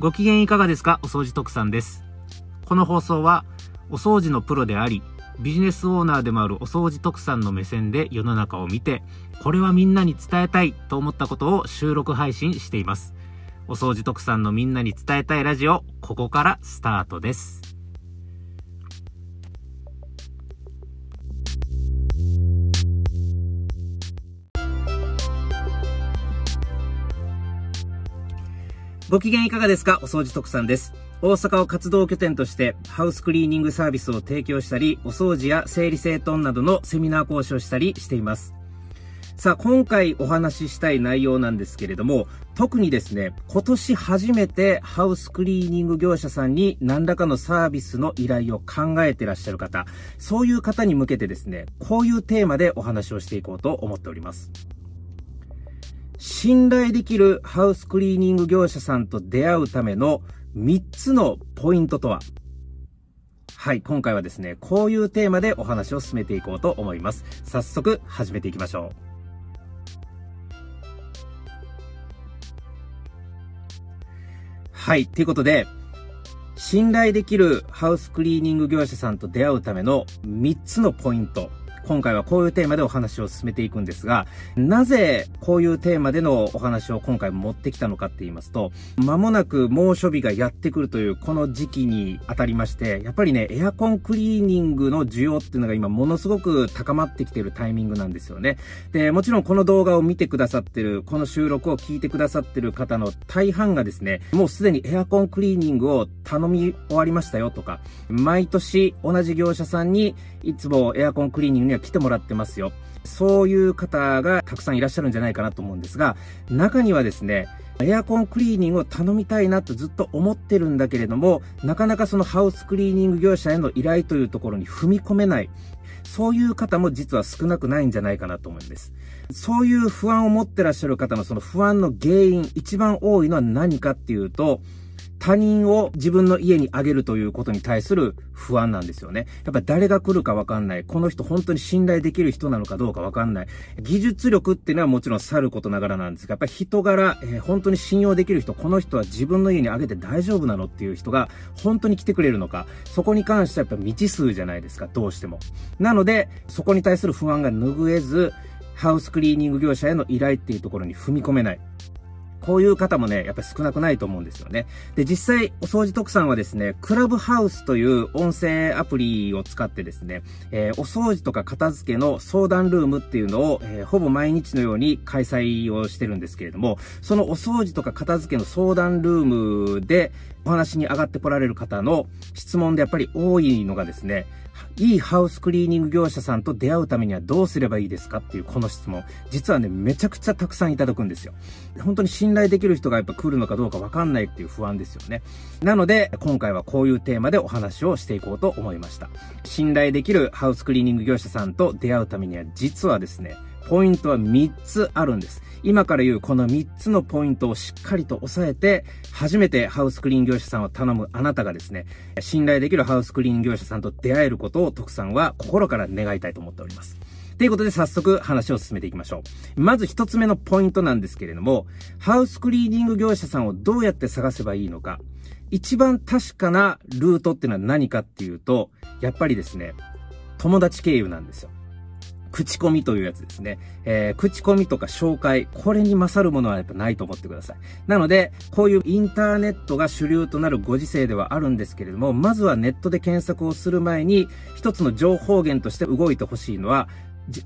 ご機嫌いかがですか？お掃除特産です。この放送は、お掃除のプロであり、ビジネスオーナーでもあるお掃除特産の目線で世の中を見て、これはみんなに伝えたいと思ったことを収録配信しています。お掃除特産のみんなに伝えたいラジオ、ここからスタートです。ご機嫌いかがですか？お掃除特産です。大阪を活動拠点としてハウスクリーニングサービスを提供したり、お掃除や整理整頓などのセミナー講師をしたりしています。さあ、今回お話ししたい内容なんですけれども、特にですね、今年初めてハウスクリーニング業者さんに何らかのサービスの依頼を考えてらっしゃる方、そういう方に向けてですね、こういうテーマでお話をしていこうと思っております。信頼できるハウスクリーニング業者さんと出会うための3つのポイントとは？はい、今回はですね、こういうテーマでお話を進めていこうと思います。早速始めていきましょう。はい、ということで、信頼できるハウスクリーニング業者さんと出会うための3つのポイント。今回はこういうテーマでお話を進めていくんですが、なぜこういうテーマでのお話を今回持ってきたのかって言いますと、間もなく猛暑日がやってくるというこの時期にあたりまして、やっぱりね、エアコンクリーニングの需要っていうのが今ものすごく高まってきてるタイミングなんですよね。で、もちろんこの動画を見てくださってる、この収録を聞いてくださってる方の大半がですね、もうすでにエアコンクリーニングを頼み終わりましたよとか、毎年同じ業者さんにいつもエアコンクリーニングには来てもらってますよ。そういう方がたくさんいらっしゃるんじゃないかなと思うんですが、中にはですね、エアコンクリーニングを頼みたいなとずっと思ってるんだけれども、なかなかそのハウスクリーニング業者への依頼というところに踏み込めない。そういう方も実は少なくないんじゃないかなと思うんです。そういう不安を持ってらっしゃる方のその不安の原因、一番多いのは何かっていうと、他人を自分の家にあげるということに対する不安なんですよね。やっぱ誰が来るかわかんない。この人本当に信頼できる人なのかどうかわかんない。技術力っていうのはもちろん去ることながらなんですが、やっぱり人柄、えー、本当に信用できる人、この人は自分の家にあげて大丈夫なのっていう人が本当に来てくれるのか、そこに関してはやっぱ未知数じゃないですか、どうしても。なので、そこに対する不安が拭えず、ハウスクリーニング業者への依頼っていうところに踏み込めない。こういう方もね、やっぱり少なくないと思うんですよね。で、実際、お掃除特産はですね、クラブハウスという音声アプリを使ってですね、えー、お掃除とか片付けの相談ルームっていうのを、えー、ほぼ毎日のように開催をしてるんですけれども、そのお掃除とか片付けの相談ルームでお話に上がってこられる方の質問でやっぱり多いのがですね、いいハウスクリーニング業者さんと出会うためにはどうすればいいですかっていうこの質問。実はね、めちゃくちゃたくさんいただくんですよ。本当に信頼できる人がやっぱ来るのかどうかわかんないっていう不安ですよね。なので、今回はこういうテーマでお話をしていこうと思いました。信頼できるハウスクリーニング業者さんと出会うためには実はですね、ポイントは3つあるんです。今から言うこの3つのポイントをしっかりと押さえて、初めてハウスクリーン業者さんを頼むあなたがですね、信頼できるハウスクリーン業者さんと出会えることを徳さんは心から願いたいと思っております。ということで早速話を進めていきましょう。まず一つ目のポイントなんですけれども、ハウスクリーニング業者さんをどうやって探せばいいのか。一番確かなルートっていうのは何かっていうと、やっぱりですね、友達経由なんですよ。口コミというやつですね。えー、口コミとか紹介、これに勝るものはやっぱないと思ってください。なので、こういうインターネットが主流となるご時世ではあるんですけれども、まずはネットで検索をする前に、一つの情報源として動いてほしいのは、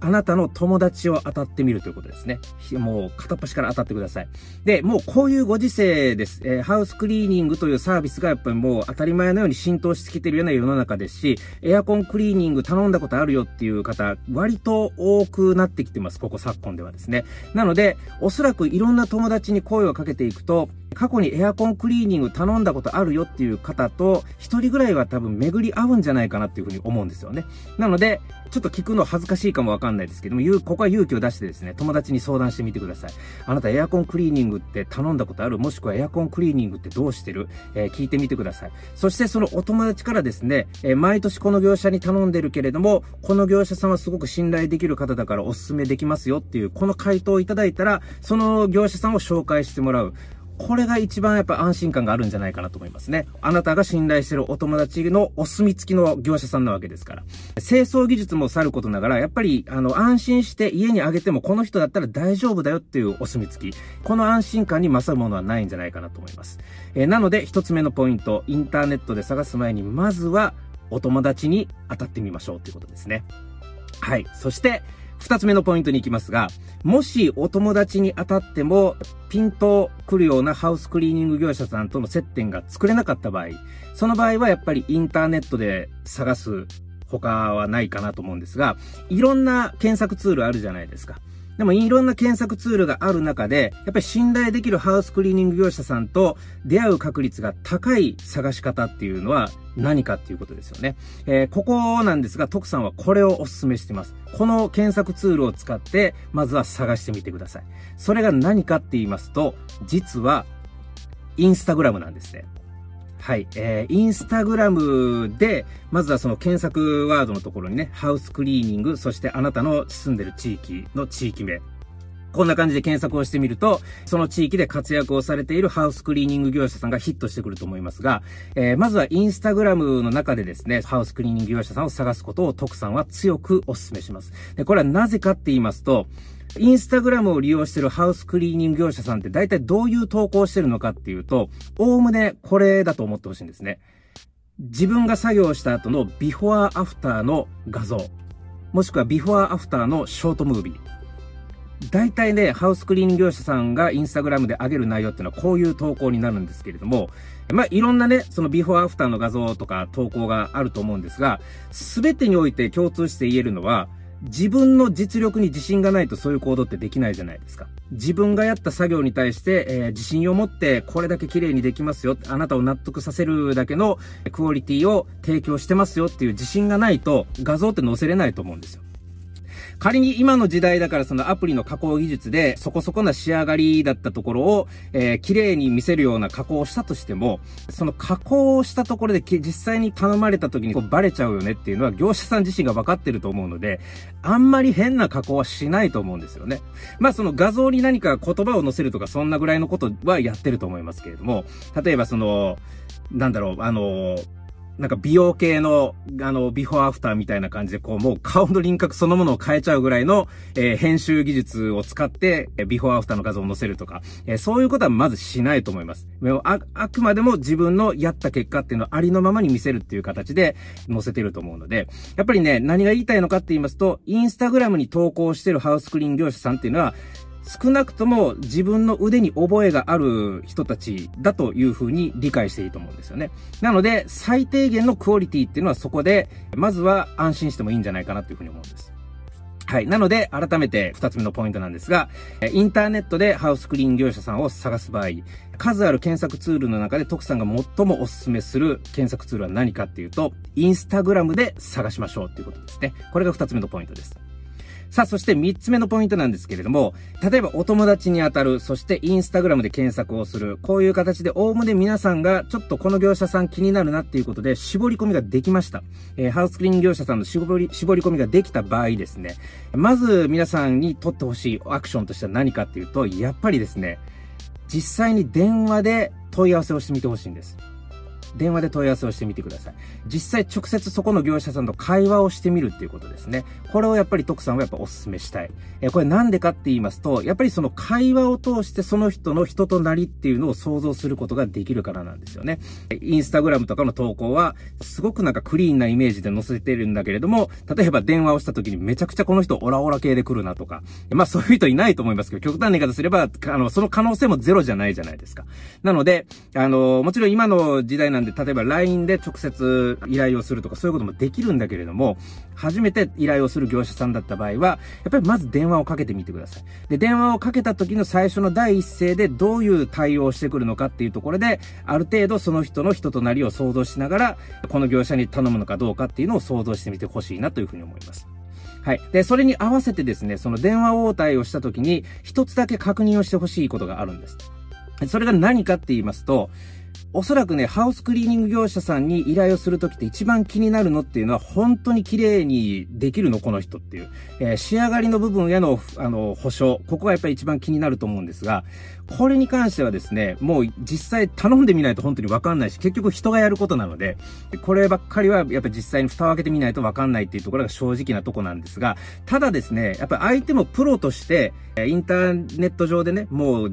あなたの友達を当たってみるということですね。もう片っ端から当たってください。で、もうこういうご時世です。えー、ハウスクリーニングというサービスがやっぱりもう当たり前のように浸透してきてるような世の中ですし、エアコンクリーニング頼んだことあるよっていう方、割と多くなってきてます。ここ昨今ではですね。なので、おそらくいろんな友達に声をかけていくと、過去にエアコンクリーニング頼んだことあるよっていう方と、一人ぐらいは多分巡り合うんじゃないかなっていうふうに思うんですよね。なので、ちょっと聞くの恥ずかしいかもわかんないですけども、ここは勇気を出してですね、友達に相談してみてください。あなたエアコンクリーニングって頼んだことある？もしくはエアコンクリーニングってどうしてる？えー、聞いてみてください。そしてそのお友達からですね、えー、毎年この業者に頼んでるけれども、この業者さんはすごく信頼できる方だからお勧めできますよっていう、この回答をいただいたら、その業者さんを紹介してもらう。これが一番やっぱ安心感があるんじゃないかなと思いますね。あなたが信頼してるお友達のお墨付きの業者さんなわけですから。清掃技術もさることながら、やっぱり、あの、安心して家にあげてもこの人だったら大丈夫だよっていうお墨付き。この安心感に勝るものはないんじゃないかなと思います。えー、なので、一つ目のポイント、インターネットで探す前に、まずは、お友達に当たってみましょうということですね。はい。そして、二つ目のポイントに行きますが、もしお友達に当たっても、ピンと来るようなハウスクリーニング業者さんとの接点が作れなかった場合、その場合はやっぱりインターネットで探す他はないかなと思うんですが、いろんな検索ツールあるじゃないですか。でもいろんな検索ツールがある中で、やっぱり信頼できるハウスクリーニング業者さんと出会う確率が高い探し方っていうのは何かっていうことですよね。えー、ここなんですが、徳さんはこれをお勧めしています。この検索ツールを使って、まずは探してみてください。それが何かって言いますと、実は、インスタグラムなんですね。はい。えー、インスタグラムで、まずはその検索ワードのところにね、ハウスクリーニング、そしてあなたの住んでる地域の地域名。こんな感じで検索をしてみると、その地域で活躍をされているハウスクリーニング業者さんがヒットしてくると思いますが、えー、まずはインスタグラムの中でですね、ハウスクリーニング業者さんを探すことを徳さんは強くお勧めします。で、これはなぜかって言いますと、インスタグラムを利用してるハウスクリーニング業者さんって大体どういう投稿してるのかっていうと、おおむねこれだと思ってほしいんですね。自分が作業した後のビフォーアフターの画像、もしくはビフォーアフターのショートムービー。大体ね、ハウスクリーニング業者さんがインスタグラムで上げる内容っていうのはこういう投稿になるんですけれども、まあ、いろんなね、そのビフォーアフターの画像とか投稿があると思うんですが、すべてにおいて共通して言えるのは、自分の実力に自信がないとそういう行動ってできないじゃないですか。自分がやった作業に対して、えー、自信を持ってこれだけ綺麗にできますよ。あなたを納得させるだけのクオリティを提供してますよっていう自信がないと画像って載せれないと思うんですよ。仮に今の時代だからそのアプリの加工技術でそこそこな仕上がりだったところを、えー、綺麗に見せるような加工をしたとしても、その加工をしたところで実際に頼まれた時にこうバレちゃうよねっていうのは業者さん自身が分かってると思うので、あんまり変な加工はしないと思うんですよね。まあその画像に何か言葉を載せるとかそんなぐらいのことはやってると思いますけれども、例えばその、なんだろう、あのなんか美容系の、あの、ビフォーアフターみたいな感じで、こう、もう顔の輪郭そのものを変えちゃうぐらいの、えー、編集技術を使って、えビフォーアフターの画像を載せるとか、えー、そういうことはまずしないと思います。あ、あくまでも自分のやった結果っていうのをありのままに見せるっていう形で載せてると思うので、やっぱりね、何が言いたいのかって言いますと、インスタグラムに投稿してるハウスクリーン業者さんっていうのは、少なくとも自分の腕に覚えがある人たちだというふうに理解していいと思うんですよね。なので、最低限のクオリティっていうのはそこで、まずは安心してもいいんじゃないかなというふうに思うんです。はい。なので、改めて二つ目のポイントなんですが、インターネットでハウスクリーン業者さんを探す場合、数ある検索ツールの中で徳さんが最もお勧めする検索ツールは何かっていうと、インスタグラムで探しましょうっていうことですね。これが二つ目のポイントです。さあ、そして3つ目のポイントなんですけれども、例えばお友達に当たる、そしてインスタグラムで検索をする、こういう形で、おおむね皆さんがちょっとこの業者さん気になるなっていうことで、絞り込みができました。えー、ハウスクリーン業者さんの絞り、絞り込みができた場合ですね、まず皆さんに取ってほしいアクションとしては何かっていうと、やっぱりですね、実際に電話で問い合わせをしてみてほしいんです。電話で問い合わせをしてみてください。実際直接そこの業者さんと会話をしてみるっていうことですね。これをやっぱり徳さんはやっぱお勧めしたい。えこれなんでかって言いますと、やっぱりその会話を通してその人の人となりっていうのを想像することができるからなんですよね。インスタグラムとかの投稿は、すごくなんかクリーンなイメージで載せてるんだけれども、例えば電話をした時にめちゃくちゃこの人オラオラ系で来るなとか、まあそういう人いないと思いますけど、極端な言い方すれば、あの、その可能性もゼロじゃないじゃないですか。なので、あの、もちろん今の時代なんで、例えば LINE で直接依頼をするとかそういうこともできるんだけれども、初めて依頼をする業者さんだった場合は、やっぱりまず電話をかけてみてください。で、電話をかけた時の最初の第一声でどういう対応をしてくるのかっていうところで、ある程度その人の人となりを想像しながら、この業者に頼むのかどうかっていうのを想像してみてほしいなというふうに思います。はい。で、それに合わせてですね、その電話応対をした時に、一つだけ確認をしてほしいことがあるんです。それが何かって言いますと、おそらくね、ハウスクリーニング業者さんに依頼をするときって一番気になるのっていうのは、本当に綺麗にできるのこの人っていう。えー、仕上がりの部分への、あの、保証。ここがやっぱり一番気になると思うんですが、これに関してはですね、もう実際頼んでみないと本当にわかんないし、結局人がやることなので、こればっかりはやっぱ実際に蓋を開けてみないとわかんないっていうところが正直なとこなんですが、ただですね、やっぱ相手もプロとして、インターネット上でね、もう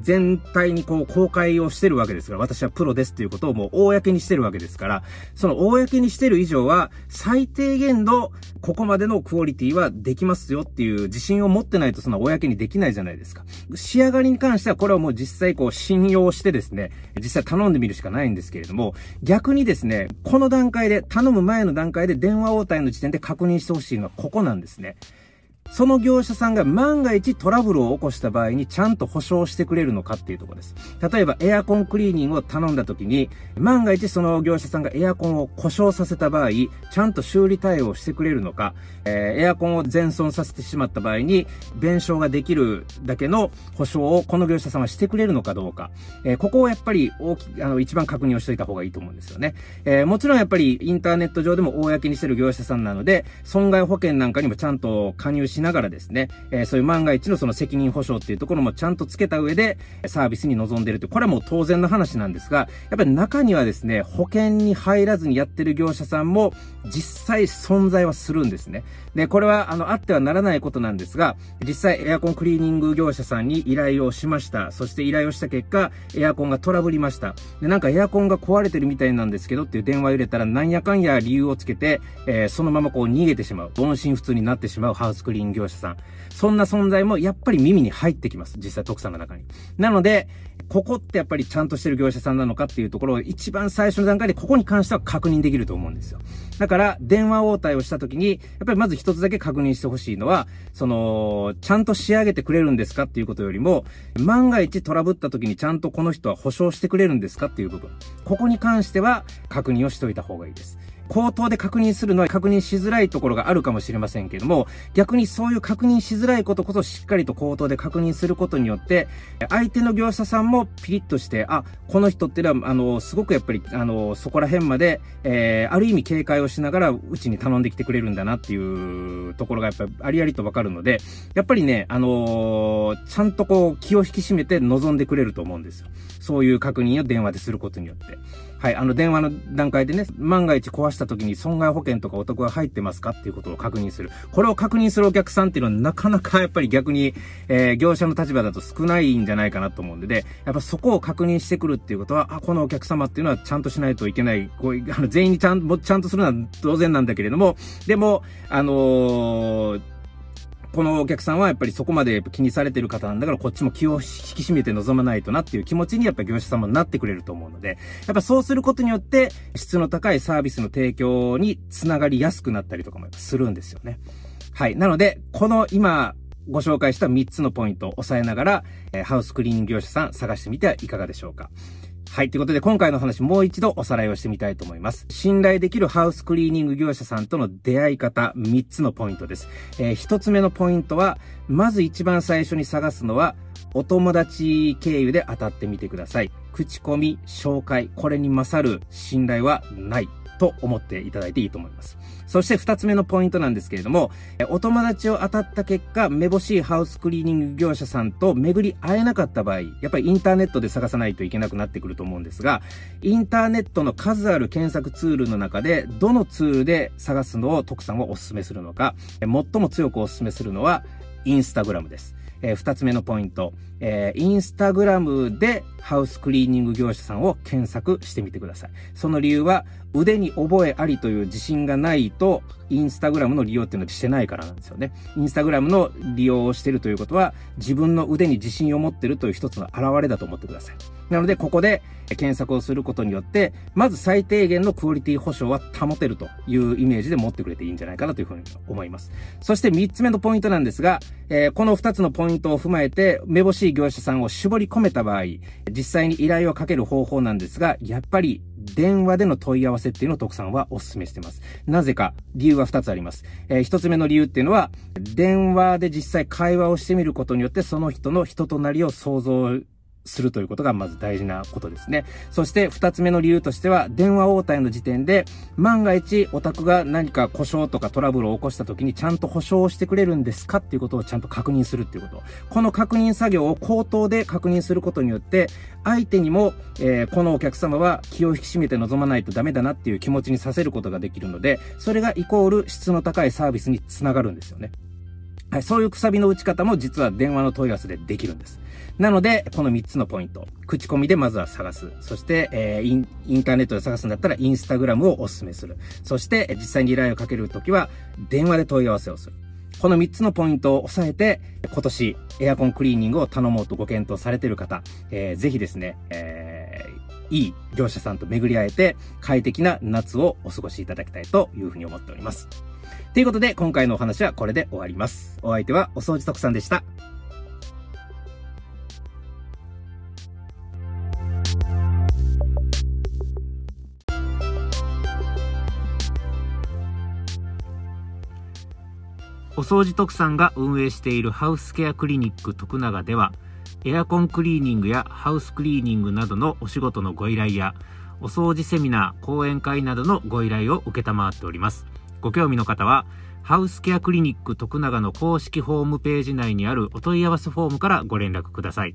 全体にこう公開をしてるわけですから、私はプロですっていうことをもう公にしてるわけですから、その公にしてる以上は、最低限のここまでのクオリティはできますよっていう自信を持ってないとその公にできないじゃないですか。仕上がりに関してはこれはもう実際こう信用してですね、実際頼んでみるしかないんですけれども、逆にですね、この段階で、頼む前の段階で電話応対の時点で確認してほしいのはここなんですね。その業者さんが万が一トラブルを起こした場合にちゃんと保証してくれるのかっていうところです。例えばエアコンクリーニングを頼んだ時に、万が一その業者さんがエアコンを故障させた場合、ちゃんと修理対応してくれるのか、えー、エアコンを全損させてしまった場合に、弁償ができるだけの保証をこの業者さんはしてくれるのかどうか、えー、ここをやっぱり大き、あの、一番確認をしておいた方がいいと思うんですよね。えー、もちろんやっぱりインターネット上でも公にしてる業者さんなので、損害保険なんかにもちゃんと加入ししながらですね、えー、そういう万が一のその責任保証っていうところもちゃんとつけた上で、サービスに臨んでるという、これはもう当然の話なんですが、やっぱり中にはですね、保険に入らずにやってる業者さんも実際存在はするんですね。で、これはあの、あってはならないことなんですが、実際エアコンクリーニング業者さんに依頼をしました。そして依頼をした結果、エアコンがトラブりました。で、なんかエアコンが壊れてるみたいなんですけどっていう電話を入れたら、なんやかんや理由をつけて、えー、そのままこう逃げてしまう。音信不通になってしまうハウスクリーン業者さん。そんな存在もやっぱり耳に入ってきます。実際徳さんの中に。なので、ここってやっぱりちゃんとしてる業者さんなのかっていうところを一番最初の段階でここに関しては確認できると思うんですよ。だから、電話応対をした時に、やっぱりまず一つだけ確認してほしいのは、その、ちゃんと仕上げてくれるんですかっていうことよりも、万が一トラブった時にちゃんとこの人は保証してくれるんですかっていう部分。ここに関しては確認をしておいた方がいいです。口頭で確認するのは確認しづらいところがあるかもしれませんけども、逆にそういう確認しづらいことこそしっかりと口頭で確認することによって、相手の業者さんもピリッとして、あ、この人ってのは、あの、すごくやっぱり、あの、そこら辺まで、えー、ある意味警戒をしながら、うちに頼んできてくれるんだなっていうところがやっぱりありありとわかるので、やっぱりね、あのー、ちゃんとこう、気を引き締めて望んでくれると思うんですよ。そういう確認を電話ですることによって。はい、あの電話の段階でね、万が一壊した時に損害保険とかお得が入ってますかっていうことを確認する。これを確認するお客さんっていうのはなかなかやっぱり逆に、えー、業者の立場だと少ないんじゃないかなと思うんで、で、やっぱそこを確認してくるっていうことは、あ、このお客様っていうのはちゃんとしないといけない。こういうあの全員にちゃんと、ちゃんとするのは当然なんだけれども、でも、あのーこのお客さんはやっぱりそこまで気にされてる方なんだから、こっちも気を引き締めて臨まないとなっていう気持ちにやっぱ業者様になってくれると思うので、やっぱそうすることによって、質の高いサービスの提供につながりやすくなったりとかもするんですよね。はい。なので、この今、ご紹介した3つのポイントを押さえながら、ハウスクリーニング業者さん探してみてはいかがでしょうか。はい。ということで、今回の話もう一度おさらいをしてみたいと思います。信頼できるハウスクリーニング業者さんとの出会い方、3つのポイントです。えー、1つ目のポイントは、まず一番最初に探すのは、お友達経由で当たってみてください。口コミ、紹介、これに勝る信頼はない。と思っていただいていいと思います。そして二つ目のポイントなんですけれども、お友達を当たった結果、めぼしいハウスクリーニング業者さんと巡り会えなかった場合、やっぱりインターネットで探さないといけなくなってくると思うんですが、インターネットの数ある検索ツールの中で、どのツールで探すのを徳さんはお勧めするのか、最も強くお勧めするのは、インスタグラムです。えー、2つ目のポイント、えー、インスタグラムでハウスクリーニング業者さんを検索してみてください。その理由は、腕に覚えありという自信がないと、インスタグラムの利用っていうのはしてないからなんですよね。インスタグラムの利用をしてるということは、自分の腕に自信を持ってるという一つの表れだと思ってください。なので、ここで検索をすることによって、まず最低限のクオリティ保証は保てるというイメージで持ってくれていいんじゃないかなというふうに思います。そして3つ目のポイントなんですが、えー、この2つのポイントを踏まえて、めぼしい業者さんを絞り込めた場合、実際に依頼をかける方法なんですが、やっぱり電話での問い合わせっていうのを徳さんはお勧めしてます。なぜか、理由は2つあります。えー、1つ目の理由っていうのは、電話で実際会話をしてみることによって、その人の人となりを想像するということがまず大事なことですね。そして二つ目の理由としては、電話応対の時点で、万が一お宅が何か故障とかトラブルを起こした時にちゃんと保証をしてくれるんですかっていうことをちゃんと確認するっていうこと。この確認作業を口頭で確認することによって、相手にも、えー、このお客様は気を引き締めて臨まないとダメだなっていう気持ちにさせることができるので、それがイコール質の高いサービスにつながるんですよね。はい、そういうくさびの打ち方も実は電話の問い合わせでできるんです。なので、この3つのポイント。口コミでまずは探す。そして、えー、インターネットで探すんだったら、インスタグラムをお勧めする。そして、実際に依頼をかけるときは、電話で問い合わせをする。この3つのポイントを押さえて、今年、エアコンクリーニングを頼もうとご検討されている方、えー、ぜひですね、えー、いい業者さんと巡り会えて、快適な夏をお過ごしいただきたいというふうに思っております。ということで、今回のお話はこれで終わります。お相手はお掃除特産でした。お掃除特産が運営しているハウスケアクリニック徳永では、エアコンクリーニングやハウスクリーニングなどのお仕事のご依頼や、お掃除セミナー、講演会などのご依頼を受けたまっております。ご興味の方は、ハウスケアクリニック徳永の公式ホームページ内にあるお問い合わせフォームからご連絡ください。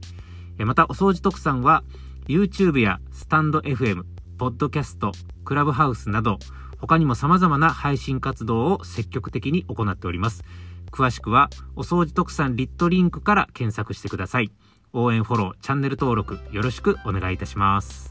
また、お掃除特産は、YouTube やスタンド FM、ポッドキャスト、クラブハウスなど、他にも様々な配信活動を積極的に行っております。詳しくは、お掃除特産リットリンクから検索してください。応援フォロー、チャンネル登録よろしくお願いいたします。